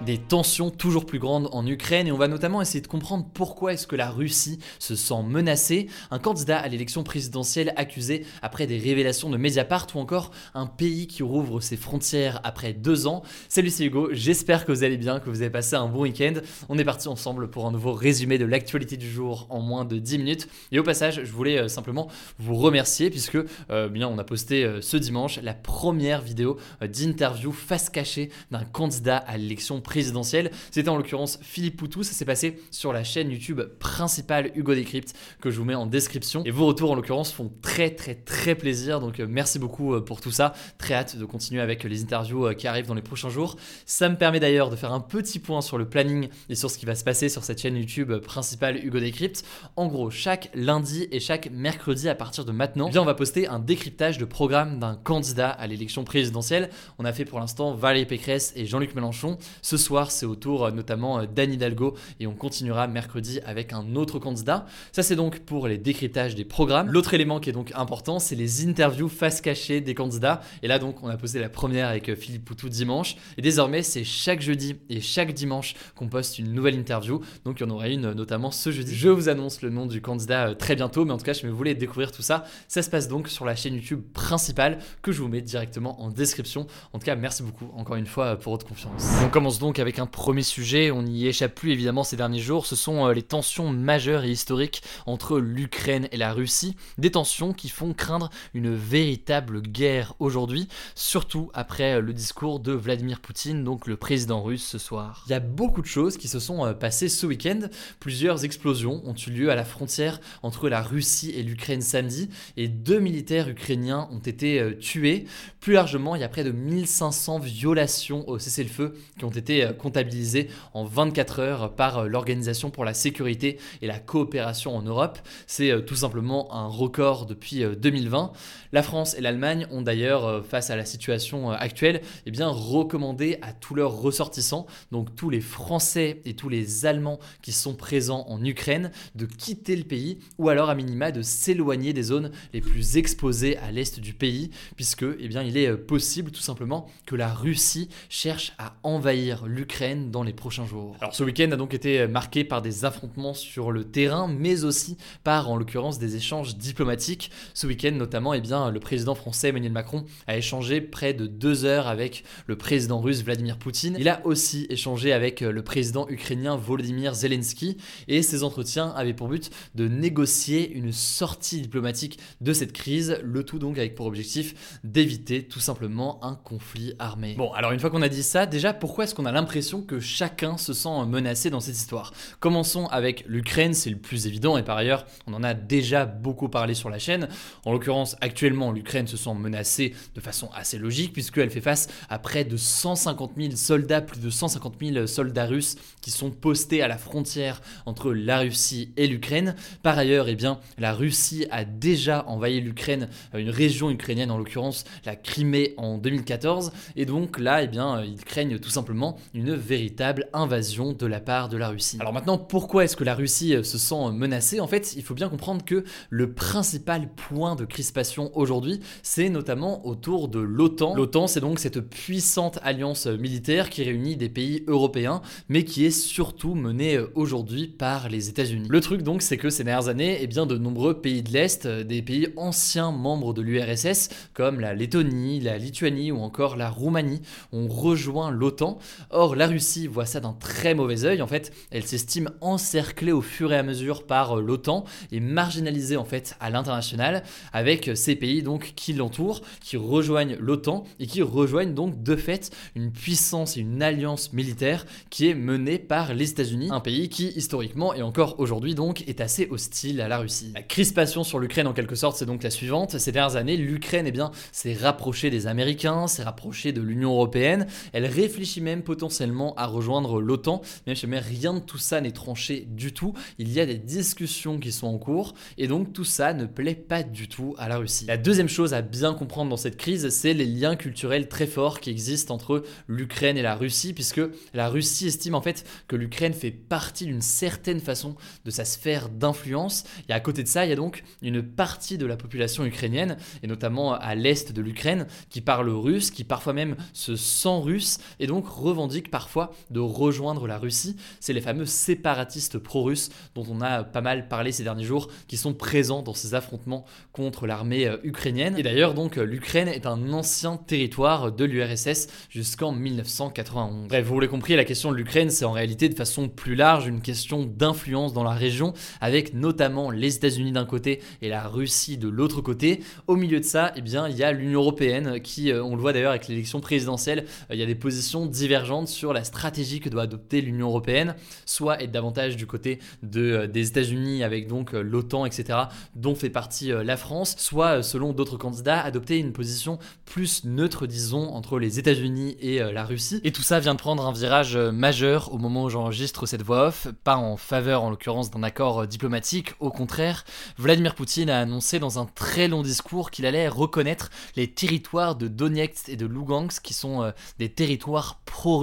Des tensions toujours plus grandes en Ukraine et on va notamment essayer de comprendre pourquoi est-ce que la Russie se sent menacée, un candidat à l'élection présidentielle accusé après des révélations de Mediapart ou encore un pays qui rouvre ses frontières après deux ans. Salut c'est Hugo, j'espère que vous allez bien, que vous avez passé un bon week-end. On est parti ensemble pour un nouveau résumé de l'actualité du jour en moins de 10 minutes. Et au passage, je voulais euh, simplement vous remercier puisque euh, bien on a posté euh, ce dimanche la première vidéo d'interview face cachée d'un candidat à l'élection présidentielle. C'était en l'occurrence Philippe Poutou. Ça s'est passé sur la chaîne YouTube principale Hugo Décrypte que je vous mets en description. Et vos retours en l'occurrence font très très très plaisir. Donc euh, merci beaucoup euh, pour tout ça. Très hâte de continuer avec les interviews euh, qui arrivent dans les prochains jours. Ça me permet d'ailleurs de faire un petit point sur le planning et sur ce qui va se passer sur cette chaîne YouTube principale Hugo Décrypte. En gros, chaque lundi et chaque mercredi à partir de maintenant, eh on va poster un décryptage de programme d'un candidat à l'élection présidentielle. On a fait pour l'instant Valérie Pécresse et Jean-Luc Mélenchon. Ce soir, c'est au tour euh, notamment euh, d'Anne Hidalgo et on continuera mercredi avec un autre candidat. Ça, c'est donc pour les décryptages des programmes. L'autre élément qui est donc important, c'est les interviews face cachée des candidats. Et là, donc, on a posé la première avec euh, Philippe Poutou dimanche. Et désormais, c'est chaque jeudi et chaque dimanche qu'on poste une nouvelle interview. Donc, il y en aura une notamment ce jeudi. Je vous annonce le nom du candidat très bientôt, mais en tout cas, je me voulais découvrir tout ça. Ça se passe donc sur la chaîne YouTube principale que je vous mets directement en description. En tout cas, merci beaucoup encore une fois pour votre confiance. On commence donc avec un premier sujet, on n'y échappe plus évidemment ces derniers jours, ce sont euh, les tensions majeures et historiques entre l'Ukraine et la Russie, des tensions qui font craindre une véritable guerre aujourd'hui, surtout après euh, le discours de Vladimir Poutine, donc le président russe ce soir. Il y a beaucoup de choses qui se sont euh, passées ce week-end, plusieurs explosions ont eu lieu à la frontière entre la Russie et l'Ukraine samedi, et deux militaires ukrainiens ont été tués. Plus largement, il y a près de 1500 violations au cessez-le-feu qui ont été comptabilisées en 24 heures par euh, l'Organisation pour la sécurité et la coopération en Europe. C'est euh, tout simplement un record depuis 2020. Euh, la France et l'Allemagne ont d'ailleurs, face à la situation actuelle, eh bien, recommandé à tous leurs ressortissants, donc tous les Français et tous les Allemands qui sont présents en Ukraine, de quitter le pays ou alors à minima de s'éloigner des zones les plus exposées à l'est du pays, puisque eh bien, il est possible tout simplement que la Russie cherche à envahir l'Ukraine dans les prochains jours. Alors ce week-end a donc été marqué par des affrontements sur le terrain, mais aussi par en l'occurrence des échanges diplomatiques. Ce week-end notamment, eh bien, le président français Emmanuel Macron a échangé près de deux heures avec le président russe Vladimir Poutine. Il a aussi échangé avec le président ukrainien Volodymyr Zelensky et ces entretiens avaient pour but de négocier une sortie diplomatique de cette crise, le tout donc avec pour objectif d'éviter tout simplement un conflit armé. Bon, alors une fois qu'on a dit ça, déjà pourquoi est-ce qu'on a l'impression que chacun se sent menacé dans cette histoire Commençons avec l'Ukraine, c'est le plus évident et par ailleurs, on en a déjà beaucoup parlé sur la chaîne. En l'occurrence, actuellement, l'Ukraine se sent menacée de façon assez logique puisqu'elle fait face à près de 150 000 soldats, plus de 150 000 soldats russes qui sont postés à la frontière entre la Russie et l'Ukraine. Par ailleurs, eh bien, la Russie a déjà envahi l'Ukraine, euh, une région ukrainienne en l'occurrence, la Crimée en 2014 et donc là, eh bien, ils craignent tout simplement une véritable invasion de la part de la Russie. Alors maintenant, pourquoi est-ce que la Russie euh, se sent menacée? En fait, il faut bien comprendre que le principal point de crispation aujourd'hui, c'est notamment autour de l'OTAN. L'OTAN, c'est donc cette puissante alliance militaire qui réunit des pays européens, mais qui est surtout menée euh, aujourd'hui par les États-Unis. Le truc donc, c'est que ces dernières années, eh bien, de nombreux pays de l'Est, euh, des pays anciens membres de l'URSS, comme la Lettonie, la Lituanie ou encore la Roumanie, ont rejoint l'OTAN. Or, la Russie voit ça d'un très mauvais œil. En fait, elle s'estime encerclée au fur et à mesure par l'OTAN et marginalisée en fait à l'international avec ces pays donc qui l'entourent, qui rejoignent l'OTAN et qui rejoignent donc de fait une puissance et une alliance militaire qui est menée par les États-Unis, un pays qui historiquement et encore aujourd'hui donc est assez hostile à la Russie. La crispation sur l'Ukraine en quelque sorte c'est donc la suivante. Ces dernières années, l'Ukraine eh bien s'est rapprochée des Américains, s'est rapprochée de l'Union européenne. Elle réfléchit même potentiellement à rejoindre l'OTAN, même si rien de tout ça n'est tranché du tout. Il y a des discussions qui sont en cours et donc tout ça ne plaît pas du tout à la Russie. La deuxième chose à bien comprendre dans cette crise, c'est les liens culturels très forts qui existent entre l'Ukraine et la Russie, puisque la Russie estime en fait que l'Ukraine fait partie d'une certaine façon de sa sphère d'influence. Et à côté de ça, il y a donc une partie de la population ukrainienne, et notamment à l'est de l'Ukraine, qui parle russe, qui parfois même se sent russe, et donc revendique parfois de rejoindre la Russie. C'est les fameux séparatistes pro-russes dont on a pas mal parlé ces derniers jours, qui sont présents dans ces affrontements contre l'armée euh, ukrainienne. Et d'ailleurs, donc, euh, l'Ukraine est un ancien territoire de l'URSS jusqu'en 1991. Bref, vous l'avez compris, la question de l'Ukraine, c'est en réalité de façon plus large une question d'influence dans la région, avec notamment les États-Unis d'un côté et la Russie de l'autre côté. Au milieu de ça, eh bien, il y a l'Union européenne qui, euh, on le voit d'ailleurs avec l'élection présidentielle, il y a des positions divergentes sur la stratégie que doit adopter l'Union européenne, soit être davantage du côté de, des États-Unis avec donc l'OTAN, etc., dont fait partie la France, soit selon d'autres candidats, adopter une position plus neutre, disons, entre les États-Unis et euh, la Russie. Et tout ça vient de prendre un virage euh, majeur au moment où j'enregistre cette voix off, pas en faveur en l'occurrence d'un accord euh, diplomatique, au contraire, Vladimir Poutine a annoncé dans un très long discours qu'il allait reconnaître les territoires de Donetsk et de Lugansk, qui sont des territoires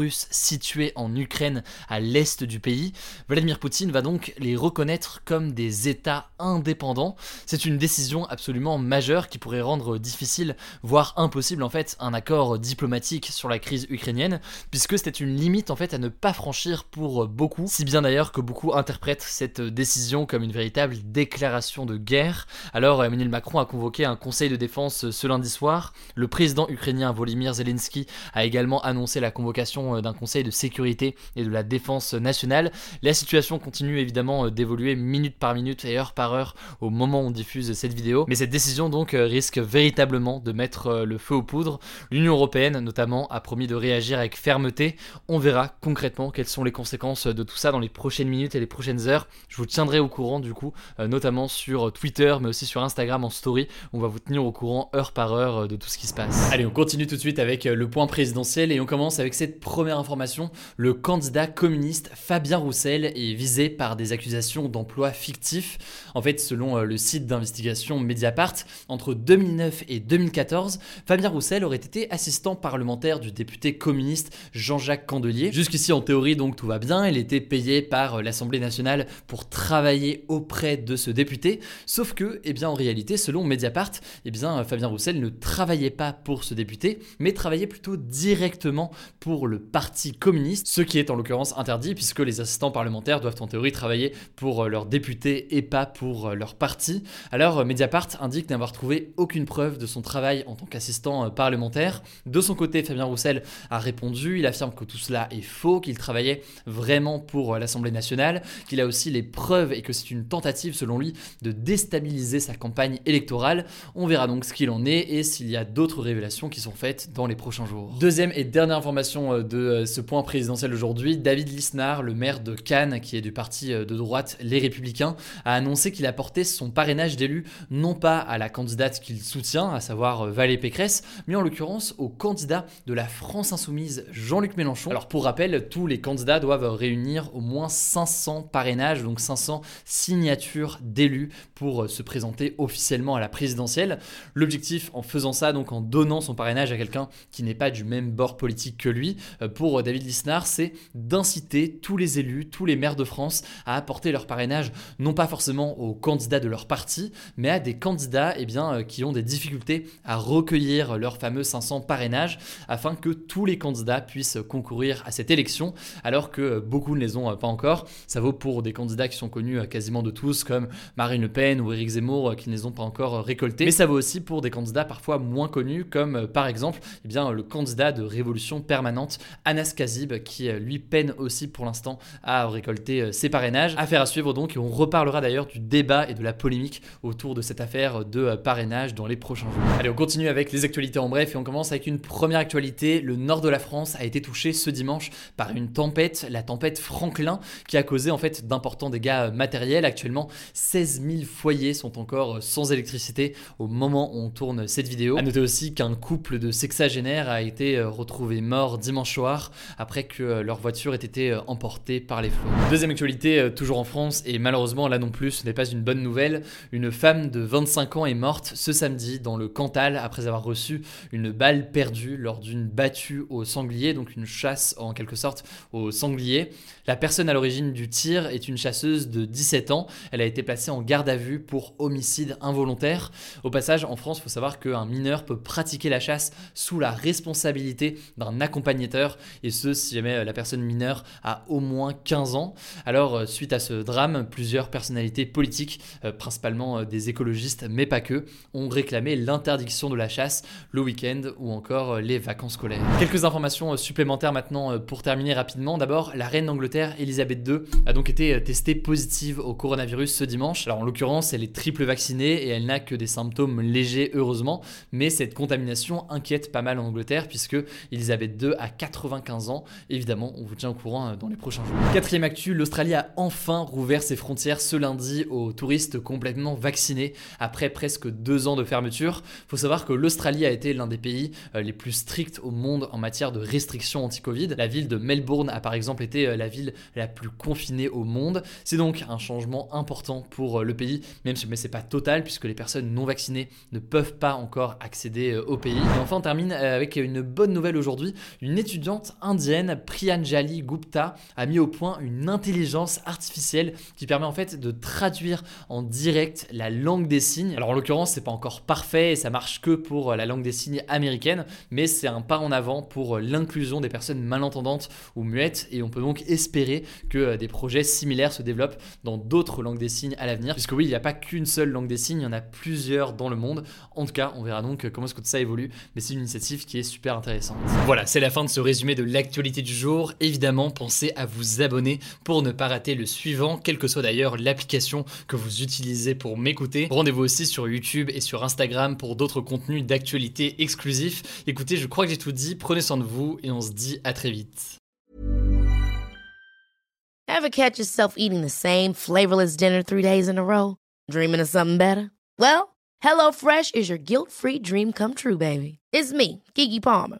situés en Ukraine à l'est du pays. Vladimir Poutine va donc les reconnaître comme des États indépendants. C'est une décision absolument majeure qui pourrait rendre difficile, voire impossible en fait, un accord diplomatique sur la crise ukrainienne, puisque c'était une limite en fait à ne pas franchir pour beaucoup, si bien d'ailleurs que beaucoup interprètent cette décision comme une véritable déclaration de guerre. Alors Emmanuel Macron a convoqué un conseil de défense ce lundi soir, le président ukrainien Volodymyr Zelensky a également annoncé la convocation d'un conseil de sécurité et de la défense nationale. La situation continue évidemment d'évoluer minute par minute et heure par heure au moment où on diffuse cette vidéo, mais cette décision donc euh, risque véritablement de mettre euh, le feu aux poudres. L'Union européenne notamment a promis de réagir avec fermeté. On verra concrètement quelles sont les conséquences de tout ça dans les prochaines minutes et les prochaines heures. Je vous tiendrai au courant du coup, euh, notamment sur Twitter mais aussi sur Instagram en story. On va vous tenir au courant heure par heure de tout ce qui se passe. Allez, on continue tout de suite avec le point présidentiel et on commence avec cette première information. Le candidat communiste Fabien Roussel est visé par des accusations d'emploi fictif. En fait, selon le site d'investigation Mediapart, entre 2009 et 2014, Fabien Roussel aurait été assistant parlementaire du député communiste Jean-Jacques Candelier. Jusqu'ici, en théorie, donc tout va bien. Il était payé par l'Assemblée nationale pour travailler auprès de ce député. Sauf que, eh bien, en réalité, selon Mediapart, eh bien, Fabien Roussel ne travaillait pas pour ce député, mais travaillait plutôt directement pour le Parti communiste, ce qui est en l'occurrence interdit puisque les assistants parlementaires doivent en théorie travailler pour leur député et pas pour leur parti. Alors, Mediapart indique n'avoir trouvé aucune preuve de son travail en tant qu'assistant euh, parlementaire. De son côté, Fabien Roussel a répondu, il affirme que tout cela est faux, qu'il travaillait vraiment pour euh, l'Assemblée nationale, qu'il a aussi les preuves et que c'est une tentative selon lui de déstabiliser sa campagne électorale. On verra donc ce qu'il en est et s'il y a d'autres révélations qui sont faites dans les prochains jours. Deuxième et dernière information euh, de ce point présidentiel aujourd'hui, David Lisnard, le maire de Cannes, qui est du parti de droite Les Républicains, a annoncé qu'il a porté son parrainage d'élu non pas à la candidate qu'il soutient, à savoir euh, Valérie Pécresse, mais en l'occurrence au candidat de la France Insoumise, Jean-Luc Mélenchon. Alors pour rappel, tous les candidats doivent réunir au moins 500 parrainages, donc 500 signatures d'élus pour euh, se présenter officiellement à la présidentielle. L'objectif en faisant ça, donc en donnant son parrainage à quelqu'un qui n'est pas du même bord politique que lui, euh, pour David Lisnard, c'est d'inciter tous les élus, tous les maires de France à apporter leur parrainage, non pas forcément aux candidats de leur parti, mais à des candidats eh bien, euh, qui ont des difficultés à recueillir leurs fameux 500 parrainages afin que tous les candidats puissent concourir à cette élection alors que beaucoup ne les ont pas encore. Ça vaut pour des candidats qui sont connus euh, quasiment de tous comme Marine Le Pen ou Éric Zemmour euh, qui ne les ont pas encore récoltés. Mais ça vaut aussi pour des candidats parfois moins connus comme par exemple eh bien, le candidat de Révolution permanente Anas Kazib, qui lui peine aussi pour l'instant à récolter ses parrainages. Affaire à suivre donc, et on reparlera d'ailleurs du débat et de la polémique autour de cette affaire de parrainage dans les prochains jours. Allez, on continue avec les actualités en bref et on commence avec une première actualité. Le nord de la France a été touché ce dimanche par une tempête, la tempête Franklin, qui a causé en fait d'importants dégâts matériels. Actuellement, 16 000 foyers sont encore sans électricité au moment où on tourne cette vidéo. A noter aussi qu'un couple de sexagénaires a été retrouvé mort dimanche soir après que leur voiture ait été emportée par les flots. Deuxième actualité, toujours en France, et malheureusement là non plus, ce n'est pas une bonne nouvelle. Une femme de 25 ans est morte ce samedi dans le Cantal après avoir reçu une balle perdue lors d'une battue au sanglier, donc une chasse en quelque sorte au sanglier. La personne à l'origine du tir est une chasseuse de 17 ans. Elle a été placée en garde à vue pour homicide involontaire. Au passage, en France, il faut savoir qu'un mineur peut pratiquer la chasse sous la responsabilité d'un accompagnateur, et ce, si jamais la personne mineure a au moins 15 ans. Alors, euh, suite à ce drame, plusieurs personnalités politiques, euh, principalement euh, des écologistes, mais pas que, ont réclamé l'interdiction de la chasse le week-end ou encore les vacances scolaires. Quelques informations supplémentaires maintenant pour terminer rapidement. D'abord, la reine d'Angleterre, Elisabeth II, a donc été testée positive au coronavirus ce dimanche. Alors en l'occurrence, elle est triple vaccinée et elle n'a que des symptômes légers, heureusement, mais cette contamination inquiète pas mal en Angleterre puisque Elisabeth II a 95 ans. Évidemment, on vous tient au courant dans les prochains jours. Quatrième actu, l'Australie a enfin rouvert ses frontières ce lundi aux touristes complètement vaccinés après presque deux ans de fermeture. Faut savoir que l'Australie a été l'un des pays euh, les plus stricts au monde en matière de restrictions anti-Covid. La ville de Melbourne a par exemple été euh, la ville la plus confinée au monde. C'est donc un changement important pour euh, le pays, même si c'est pas total puisque les personnes non vaccinées ne peuvent pas encore accéder au pays. Et enfin, on termine avec une bonne nouvelle aujourd'hui. Une étudiante indienne, Priyanjali Gupta, a mis au point une intelligence artificielle qui permet en fait de traduire en direct la langue des signes. Alors en l'occurrence, c'est pas encore parfait et ça marche que pour la langue des signes américaine, mais c'est un pas en avant pour l'inclusion des personnes malentendantes ou muettes et on peut donc espérer que des projets similaires se développent dans d'autres langues des signes à l'avenir. Puisque oui, il n'y a pas qu'une seule langue des signes, il y en a plusieurs dans le monde. En tout cas, on verra donc comment est-ce que ça évolue, mais c'est une initiative qui est super intéressante. Voilà, c'est la fin de ce de l'actualité du jour. Évidemment, pensez à vous abonner pour ne pas rater le suivant, quelle que soit d'ailleurs l'application que vous utilisez pour m'écouter. Rendez-vous aussi sur YouTube et sur Instagram pour d'autres contenus d'actualité exclusifs. Écoutez, je crois que j'ai tout dit, prenez soin de vous et on se dit à très vite. Ever catch yourself eating the same flavorless dinner three days in a row? Dreaming of something better? Well, HelloFresh is your guilt-free dream come true, baby. It's me, Kiki Palmer.